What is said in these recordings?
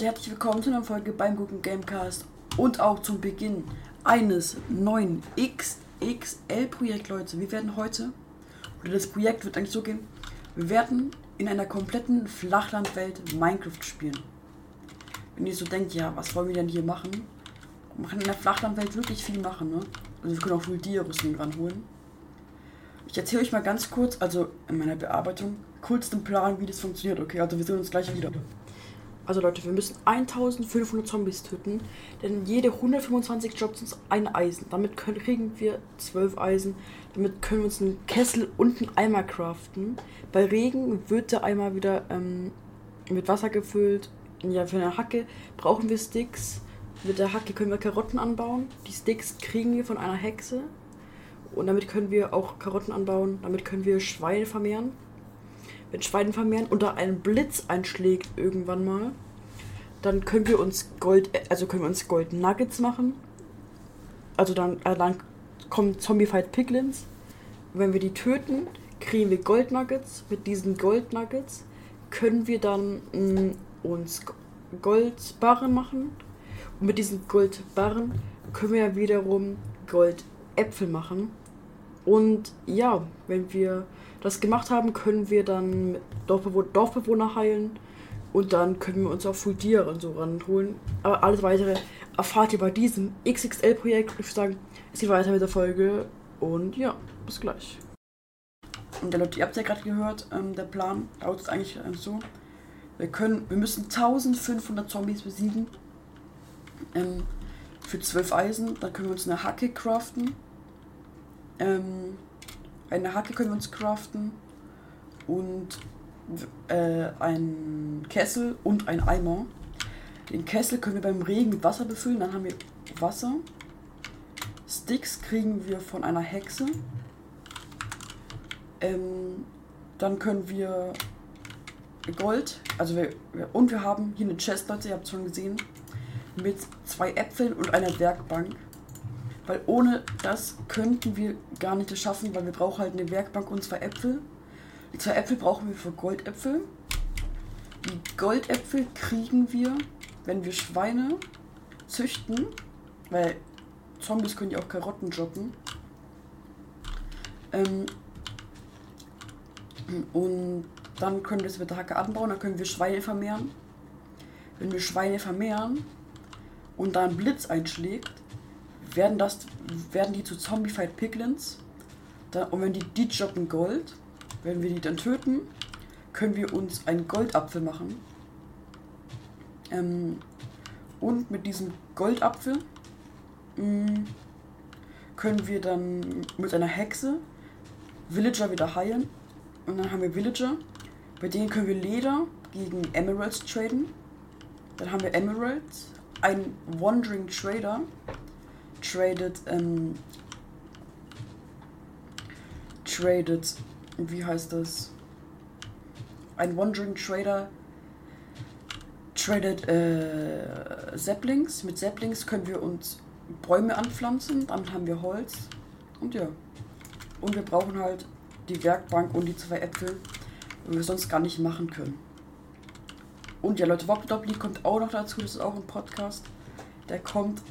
Leute, herzlich willkommen zu einer Folge beim Gucken Gamecast und auch zum Beginn eines neuen XXL-Projekt, Leute. Wir werden heute, oder das Projekt wird eigentlich so gehen, wir werden in einer kompletten Flachlandwelt Minecraft spielen. Wenn ihr so denkt, ja, was wollen wir denn hier machen? Man kann in der Flachlandwelt wirklich viel machen, ne? Also wir können auch Multier-Rüstung ranholen. Ich erzähle euch mal ganz kurz, also in meiner Bearbeitung, kurz den Plan, wie das funktioniert, okay? Also wir sehen uns gleich wieder. Also Leute, wir müssen 1500 Zombies töten, denn jede 125 Jobs uns ein Eisen. Damit können, kriegen wir 12 Eisen. Damit können wir uns einen Kessel und einen Eimer craften. Bei Regen wird der Eimer wieder ähm, mit Wasser gefüllt. Ja, für eine Hacke brauchen wir Sticks. Mit der Hacke können wir Karotten anbauen. Die Sticks kriegen wir von einer Hexe. Und damit können wir auch Karotten anbauen. Damit können wir Schweine vermehren wenn Schweine vermehren und da ein Blitz einschlägt irgendwann mal, dann können wir uns Gold, also können wir uns Gold Nuggets machen. Also dann, äh, dann kommen Zombie-Fight Piglins. wenn wir die töten, kriegen wir Gold Nuggets. Mit diesen Gold Nuggets können wir dann mh, mm, uns Goldbarren machen. Und mit diesen Goldbarren können wir ja wiederum Goldäpfel machen. Und ja, wenn wir das gemacht haben, können wir dann Dorfbewohner, Dorfbewohner heilen und dann können wir uns auch Fuldiere und so ranholen. Aber alles weitere erfahrt ihr bei diesem XXL-Projekt. Ich würde sagen, es geht weiter mit der Folge und ja, bis gleich. Und Leute, ihr habt ja gerade gehört, ähm, der Plan lautet eigentlich ähm, so. Wir können, wir müssen 1500 Zombies besiegen. Ähm, für 12 Eisen. Dann können wir uns eine Hacke craften. Ähm, eine Hacke können wir uns craften. Und äh, ein Kessel und ein Eimer. Den Kessel können wir beim Regen mit Wasser befüllen. Dann haben wir Wasser. Sticks kriegen wir von einer Hexe. Ähm, dann können wir Gold, also wir, und wir haben hier eine Chest, Leute, ihr habt es schon gesehen, mit zwei Äpfeln und einer Werkbank. Weil ohne das könnten wir gar nicht schaffen, weil wir brauchen halt eine Werkbank und zwei Äpfel. Die zwei Äpfel brauchen wir für Goldäpfel. Die Goldäpfel kriegen wir, wenn wir Schweine züchten, weil Zombies können ja auch Karotten droppen. Ähm und dann können wir es mit der Hacke anbauen, dann können wir Schweine vermehren. Wenn wir Schweine vermehren und da ein Blitz einschlägt, werden, das, werden die zu Zombified Piglins. Und wenn die, die droppen Gold, wenn wir die dann töten, können wir uns einen Goldapfel machen. Ähm, und mit diesem Goldapfel mh, mm, können wir dann mit einer Hexe Villager wieder heilen. Und dann haben wir Villager. Bei denen können wir Leder gegen Emeralds traden. Dann haben wir Emeralds. Ein Wandering Trader tradet ähm, tradet wie heißt das? Ein Wandering Trader tradet äh, Saplings. Mit Saplings können wir uns Bäume anpflanzen, dann haben wir Holz. Und ja. Und wir brauchen halt die Werkbank und die zwei Äpfel, die wir sonst gar nicht machen können. Und ja, Leute, Wobbly kommt auch noch dazu. Das ist auch ein Podcast. Der kommt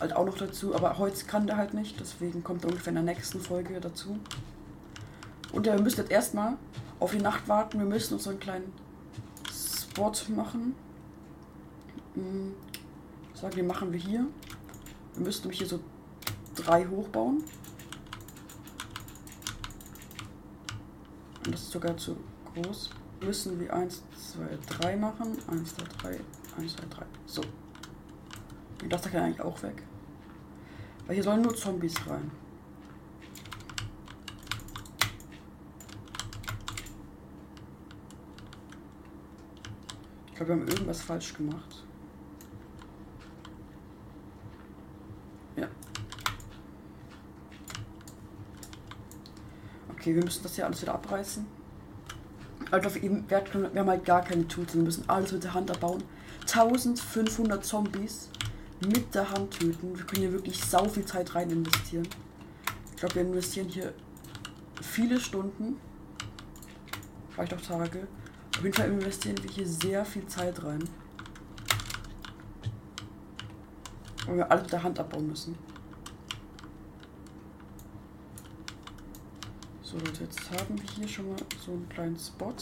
halt auch noch dazu. Aber heute kann der halt nicht. Deswegen kommt er ungefähr in der nächsten Folge dazu. Und ja, wir müssen jetzt erstmal auf die Nacht warten. Wir müssen uns so einen kleinen Spot machen. Hm, ich sage, den machen wir hier. Wir müssen nämlich hier so drei hochbauen. Und das ist sogar zu groß. Müssen wir 1, 2, 3 machen. 1, 2, 3, 1, 2, 3. So. Und das da kann eigentlich auch weg. Weil hier sollen nur Zombies rein. glaube, wir haben irgendwas falsch gemacht. Ja. Okay, wir müssen das hier alles wieder abreißen. Also wir, wir haben halt gar keine Tools, wir müssen alles mit der Hand erbauen. 1500 Zombies mit der Hand töten. Wir können hier wirklich sau viel Zeit rein investieren. Ich glaube, wir investieren hier viele Stunden. Vielleicht auch Tage. Auf jeden Fall investieren wir hier sehr viel Zeit rein. Weil wir alle mit der Hand abbauen müssen. So Leute, jetzt haben wir hier schon mal so einen kleinen Spot.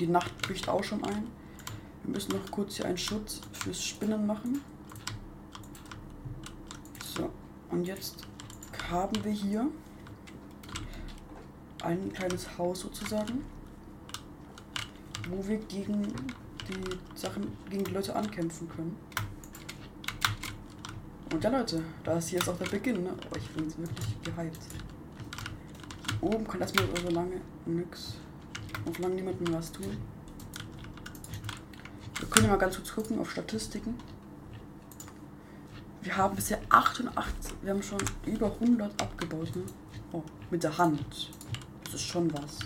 Die Nacht bricht auch schon ein. Wir müssen noch kurz hier einen Schutz fürs Spinnen machen. So, und jetzt haben wir hier ein kleines Haus sozusagen, wo wir gegen die Sachen, gegen die Leute ankämpfen können. Und ja Leute, das hier ist auch der Beginn, ne? Oh, ich bin wirklich gehypt. Oben kann mir so lange nix. Und solange niemandem was tun. Wir können mal ganz kurz gucken auf Statistiken. Wir haben bisher 88, wir haben schon über 100 abgebaut, ne? Oh, mit der Hand. Das ist schon was.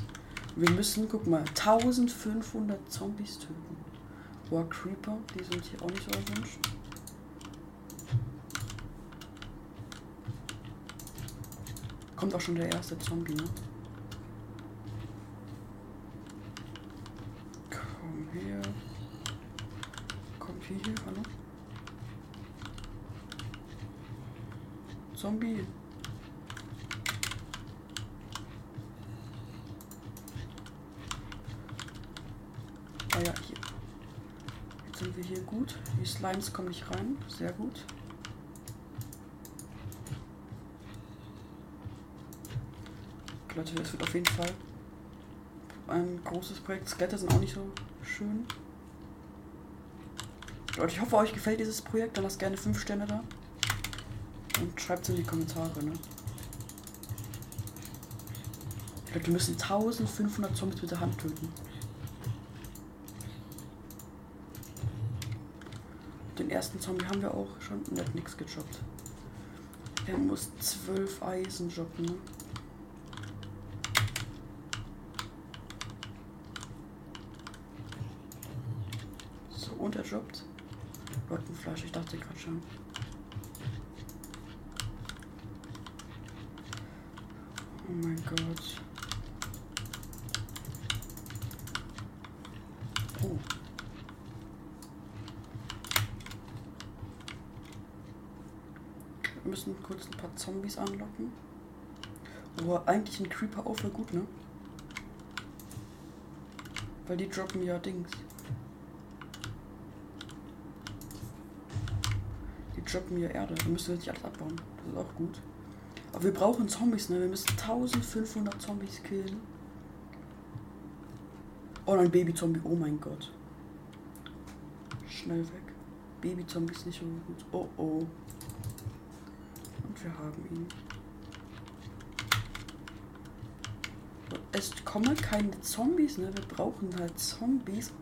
Wir müssen, guck mal, 1500 Zombies töten. Boah, Creeper, die sind hier auch nicht so erwünscht. Kommt auch schon der erste Zombie, ne? Komm her. Komm hier, hier, hallo? Zombie. Ah ja, hier. Jetzt sind wir hier gut. Die Slimes kommen nicht rein. Sehr gut. Leute, das wird auf jeden Fall ein großes Projekt. Skelette sind auch nicht so schön. Leute, ich hoffe, euch gefällt dieses Projekt. Dann lasst gerne 5 Sterne da. Und schreibt es in die Kommentare, ne? Leute, wir müssen 1500 Zombies mit der Hand töten. Ersten Zombie haben wir auch schon und nichts gejobbt. Er muss 12 Eisen jobben? So, und er jobbt. Rottenfleisch, ich dachte gerade schon. Oh mein Gott. Oh. Wir müssen kurz ein paar Zombies anlocken. Oh, eigentlich ein Creeper auch voll gut, ne? Weil die droppen ja Dings. Die droppen ja Erde. Da müssen wir nicht alles abbauen. Das ist auch gut. Aber wir brauchen Zombies, ne? Wir müssen 1500 Zombies killen. Oh, ein Baby-Zombie. Oh mein Gott. Schnell weg. Baby-Zombie ist nicht so gut. Oh oh. Wir haben ihn. Es kommen keine Zombies, ne? Wir brauchen halt Zombies.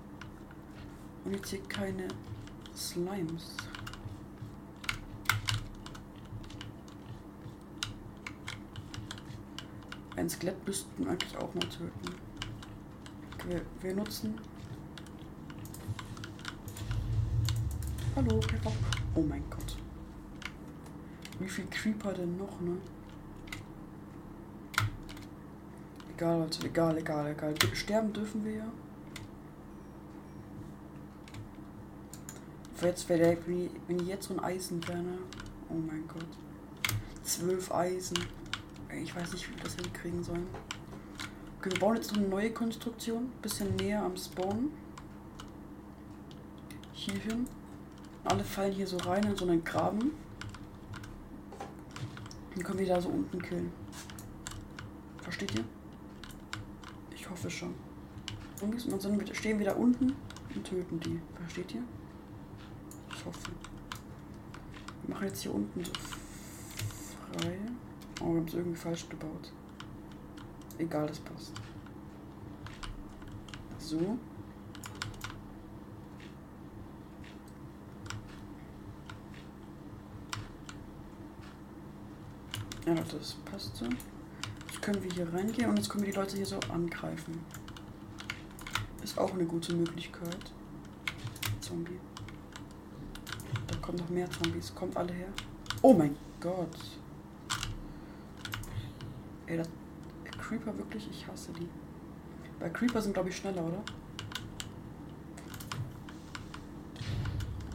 Und jetzt hier keine Slimes. Ein Skelett müssten eigentlich auch mal töten. Wir, wir nutzen. Hallo, Pepper. Oh mein Gott. Wie viel Creeper denn noch, ne? Egal, Leute, egal, egal, egal. Sterben dürfen wir ja. Jetzt wäre der, wenn ich jetzt so ein Eisen wäre, ne? Oh mein Gott. Zwölf Eisen. Ich weiß nicht, wie wir das hinkriegen sollen. Okay, wir bauen jetzt noch eine neue Konstruktion. Bisschen näher am Spawn. Hier hin. Alle fallen hier so rein in so einen Graben. Dann können wir da so unten killen. Versteht ihr? Ich hoffe schon. Und dann sind wir, stehen wir da unten und töten die. Versteht ihr? Ich hoffe. Wir machen jetzt hier unten so frei. Oh, wir haben es irgendwie falsch gebaut. Egal, das passt. So. Ja, das passt so. Jetzt können wir hier reingehen und jetzt können wir die Leute hier so angreifen. Ist auch eine gute Möglichkeit. Zombie. Da kommen noch mehr Zombies. Kommt alle her. Oh mein Gott. Ey, das Creeper wirklich, ich hasse die. Bei Creeper sind glaube ich schneller, oder?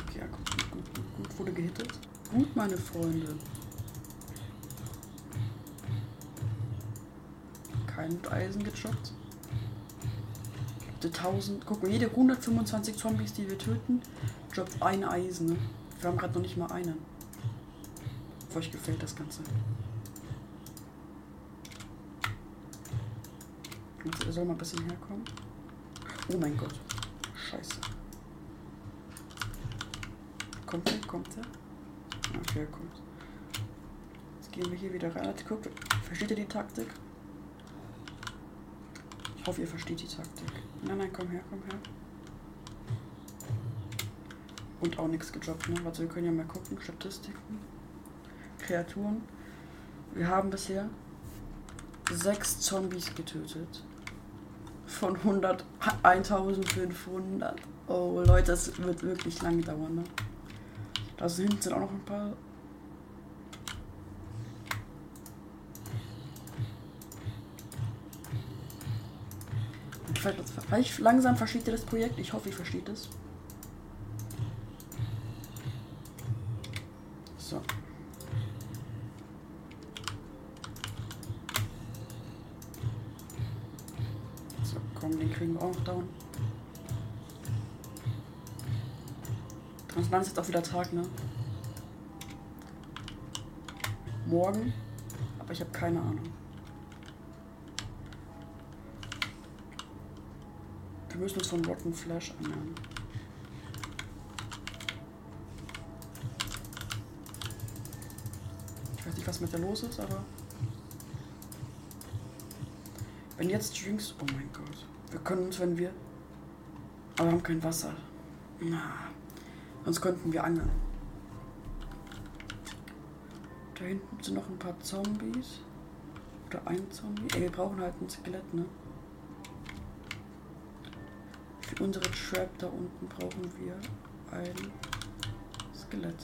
Okay, ja, gut, gut, gut, gut, gut. wurde gehittet. Gut, meine Freunde. Kein Eisen gejobbt. 1000. Guck mal, jede 125 Zombies, die wir töten, droppt ein Eisen. Ne? Wir haben gerade noch nicht mal einen. Euch gefällt das Ganze. Er soll mal ein bisschen herkommen. Oh mein Gott. Scheiße. Kommt er? Kommt er? Okay, er kommt. Jetzt gehen wir hier wieder rein. Guckt, versteht ihr die Taktik? Ich hoffe, ihr versteht die Taktik. Nein, nein, komm her, komm her. Und auch nichts gedroppt, ne? Also wir können ja mal gucken. Statistiken. Kreaturen. Wir haben bisher sechs Zombies getötet. Von 100, 1500. Oh Leute, das wird wirklich lange dauern, ne? Da hinten sind auch noch ein paar Vielleicht langsam versteht ihr das Projekt. Ich hoffe, ihr versteht es. So. So, komm, den kriegen wir auch noch down. Dann ist auch wieder Tag, ne? Morgen. Aber ich habe keine Ahnung. Wir müssen uns von Rotten Flash ernähren. Ich weiß nicht, was mit der los ist, aber. Wenn jetzt Drinks. Oh mein Gott. Wir können uns, wenn wir. Aber wir haben kein Wasser. Na. Sonst könnten wir angeln. Da hinten sind noch ein paar Zombies. Oder ein Zombie. Ey, wir brauchen halt ein Skelett, ne? Unsere Trap da unten brauchen wir ein Skelett.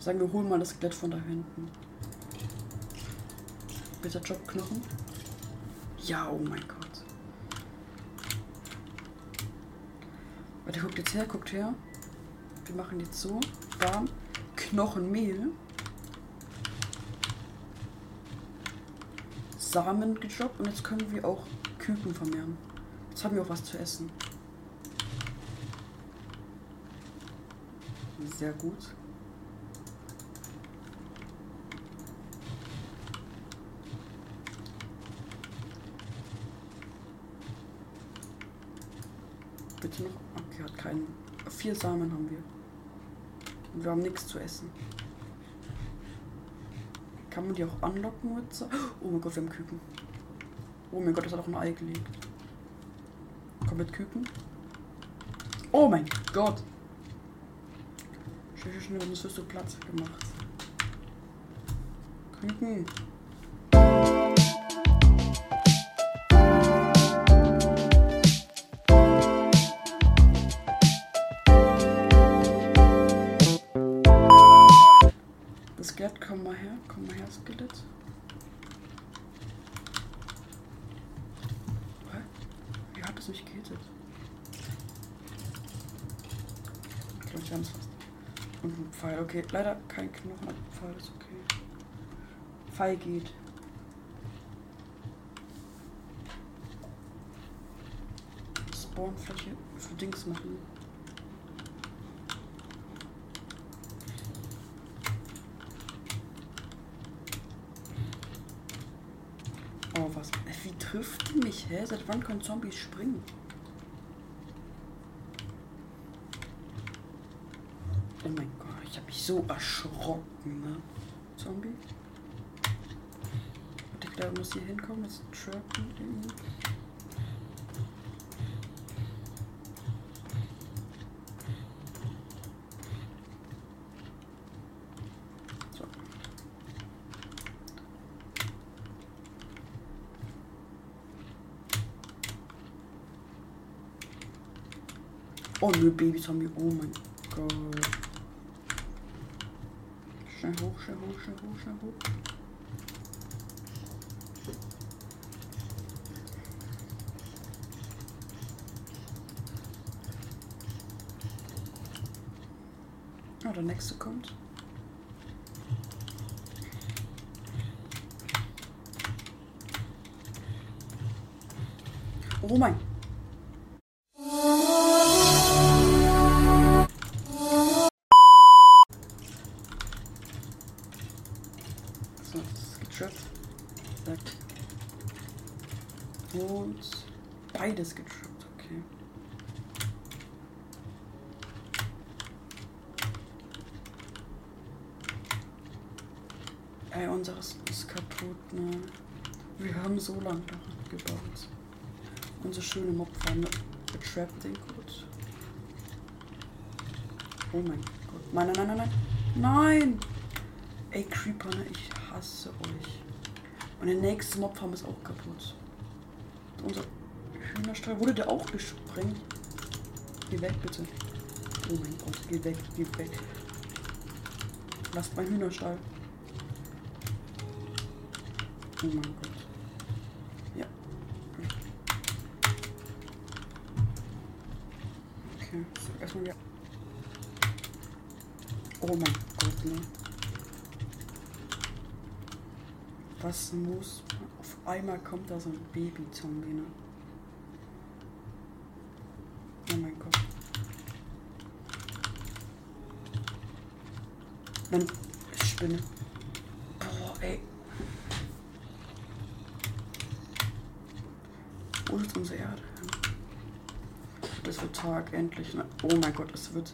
Sagen wir, holen mal das Skelett von da hinten. Bitte Jobknochen. Ja, oh mein Gott. Warte, guckt jetzt her, guckt her. Wir machen jetzt so. Bam. Knochenmehl. Samen gejobbt und jetzt können wir auch Küken vermehren. Jetzt haben wir auch was zu essen. Sehr gut. Bitte noch. Okay, hat keinen. Vier Samen haben wir. Und wir haben nichts zu essen. Kann man die auch anlocken mit so? Oh mein Gott, wir haben Küken. Oh mein Gott, das hat auch ein Ei gelegt mit Küken. Oh mein Gott. Schnell, schnell, das wirst du Platz gemacht. Küken. Ich haben fast. Und ein Pfeil, okay. Leider kein Knochen, aber Pfeil ist okay. Pfeil geht. Spawnfläche für Dings machen. Oh, was? Wie trifft die mich, hä? Seit wann können Zombies springen? Oh mein Gott, ich habe mich so erschrocken, ne? Zombie? Ich glaube, muss hier hinkommen, das trappen irgendwie. Oh nö, Babys haben wir. Oh mein Gott. Schnell hoch, schnell hoch, schnell hoch, schnell hoch. Ah, der nächste kommt. Oh mein. Beides getrappt, okay. Ey, unseres ist kaputt, ne? Wir haben so lange daran gebaut. Unsere schöne Mobfarm betrappt den kurz. Oh mein Gott. Nein, nein, nein, nein, nein. Nein! Ey, Creeper, ne? Ich hasse euch. Und der nächste Mobfarm ist auch kaputt. Unser Hühnerstall wurde der auch gesprengt. Geh weg, bitte. Oh mein Gott, geh weg, geh weg. Lasst mein Hühnerstall. Oh mein Gott. Ja. Okay, so, erstmal wieder. Oh mein Gott, ne. Was muss. Auf einmal kommt da so ein Baby-Zombie, ne? Oh mein Gott. Mann, ich spinne. Boah, ey. Wo ist unsere Erde? Das wird Tag, endlich. Ne? Oh mein Gott, es wird.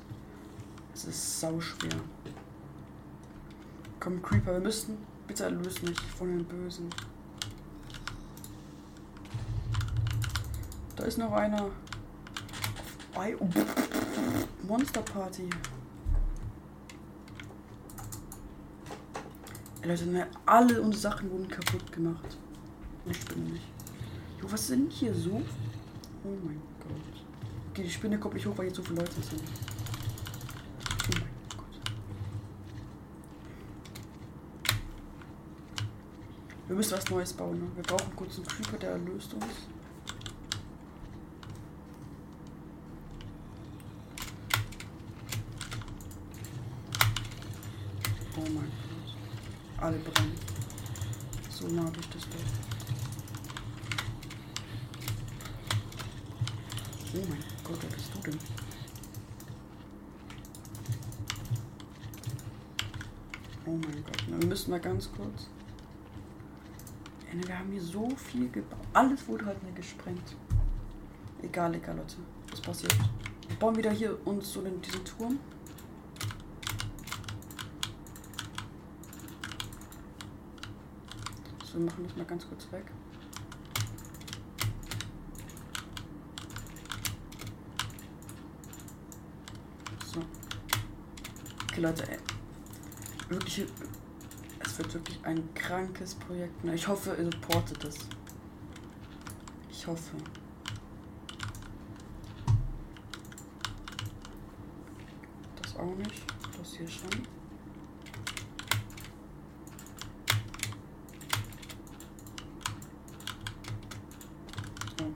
Es ist sau schwer. Komm, Creeper, wir müssen. Bitte erlöse mich von den Bösen. Da ist noch einer. Ei, oh, Monster Party. Leute, ne, alle unsere Sachen wurden kaputt gemacht. Ich bin nicht. Jo, was sind hier so? Oh mein Gott. Okay, die Spinne kommt nicht hoch, weil hier so viele Leute sind. Oh mein Gott. Wir müssen was Neues bauen. Ne? Wir brauchen kurz einen Creeper, der erlöst uns. Oh mein. Alle brennen. So mag ich das doch. Oh mein Gott, wer bist du denn? Oh mein Gott, wir müssen mal ganz kurz. Wir haben hier so viel gebaut. Alles wurde halt nicht gesprengt. Egal, egal, Leute. Was passiert? Wir bauen wieder hier uns so in diesen Turm. Wir machen das mal ganz kurz weg. So. Okay, Leute, ey. Wirklich, es wird wirklich ein krankes Projekt. Ich hoffe, ihr supportet es. Ich hoffe. Das auch nicht. Das hier schon. So.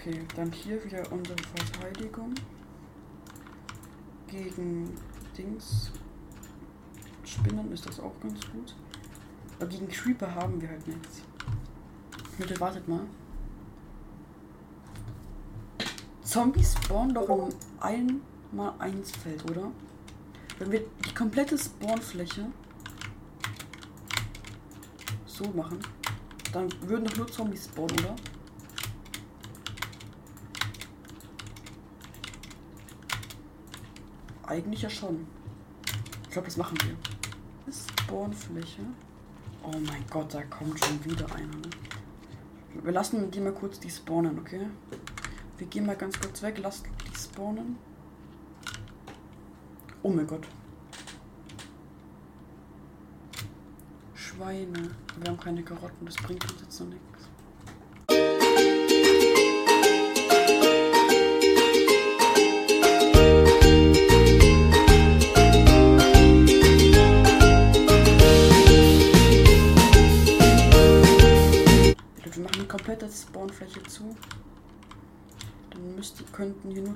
Okay, dann hier wieder unsere Verteidigung gegen Dings. Spinnen ist das auch ganz gut. Aber gegen Creeper haben wir halt nichts. Bitte wartet mal. Zombies spawnen doch im 1 x 1 Feld, oder? Wenn wir die komplette Spawnfläche so machen, dann würden doch nur Zombies spawnen, oder? Eigentlich ja schon. Ich glaube, das machen wir. Spawnfläche. Oh mein Gott, da kommt schon wieder einer. Ne? Wir lassen die mal kurz die spawnen, okay? Wir gehen mal ganz kurz weg, lasst die spawnen. Oh mein Gott. Schweine. Wir haben keine Karotten, das bringt uns jetzt noch nichts.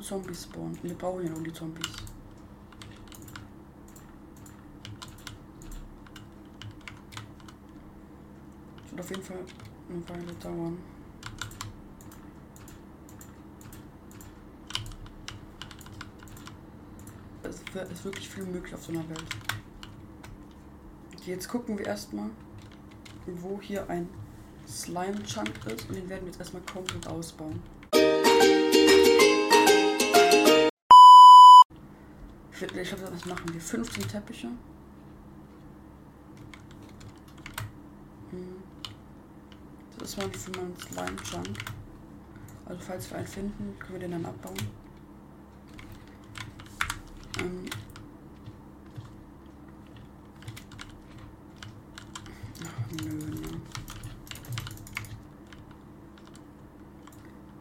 Zombies spawnen. Wir brauchen ja nur die Zombies. Das wird auf jeden Fall eine Weile dauern. Es ist wirklich viel möglich auf so einer Welt. Jetzt gucken wir erstmal, wo hier ein Slime-Chunk ist und den werden wir jetzt erstmal komplett ausbauen. Ich glaube, das machen wir. 15 Teppiche. Hm. Das ist mal für meinen Slime-Chunk. Also falls wir einen finden, können wir den dann abbauen. Ähm Ach, nö, ne.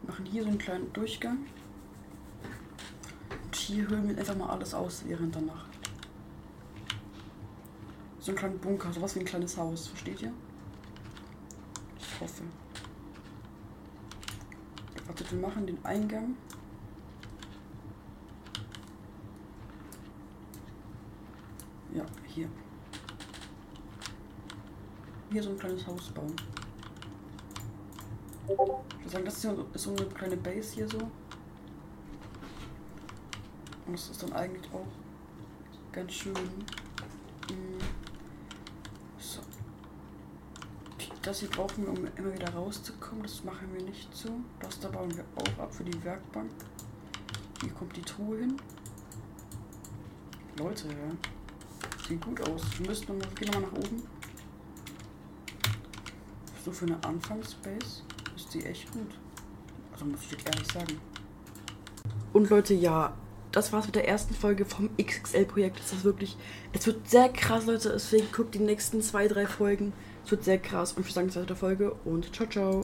Machen hier so einen kleinen Durchgang. Hier hören wir einfach mal alles aus während der Nacht. So ein kleiner Bunker, sowas wie ein kleines Haus, versteht ihr? Ich hoffe. Wartet, wir machen den Eingang Ja, hier. Hier so ein kleines Haus bauen. Ich würde sagen, das ist so eine kleine Base hier so. Und das ist dann eigentlich auch ganz schön. Mm. So. Das hier brauchen wir, um immer wieder rauszukommen. Das machen wir nicht so. Das da bauen wir auch ab für die Werkbank. Hier kommt die Truhe hin. Leute, ja. Sieht gut aus. Wir müssen nochmal, gehen nochmal nach oben. So für eine Anfangsbase ist die echt gut. Also muss ich ehrlich sagen. Und Leute, ja, das war's mit der ersten Folge vom XXL-Projekt. Das ist wirklich, es wird sehr krass, Leute. Deswegen guckt die nächsten zwei, drei Folgen. Es wird sehr krass. Und ich sage es der Folge und ciao, ciao.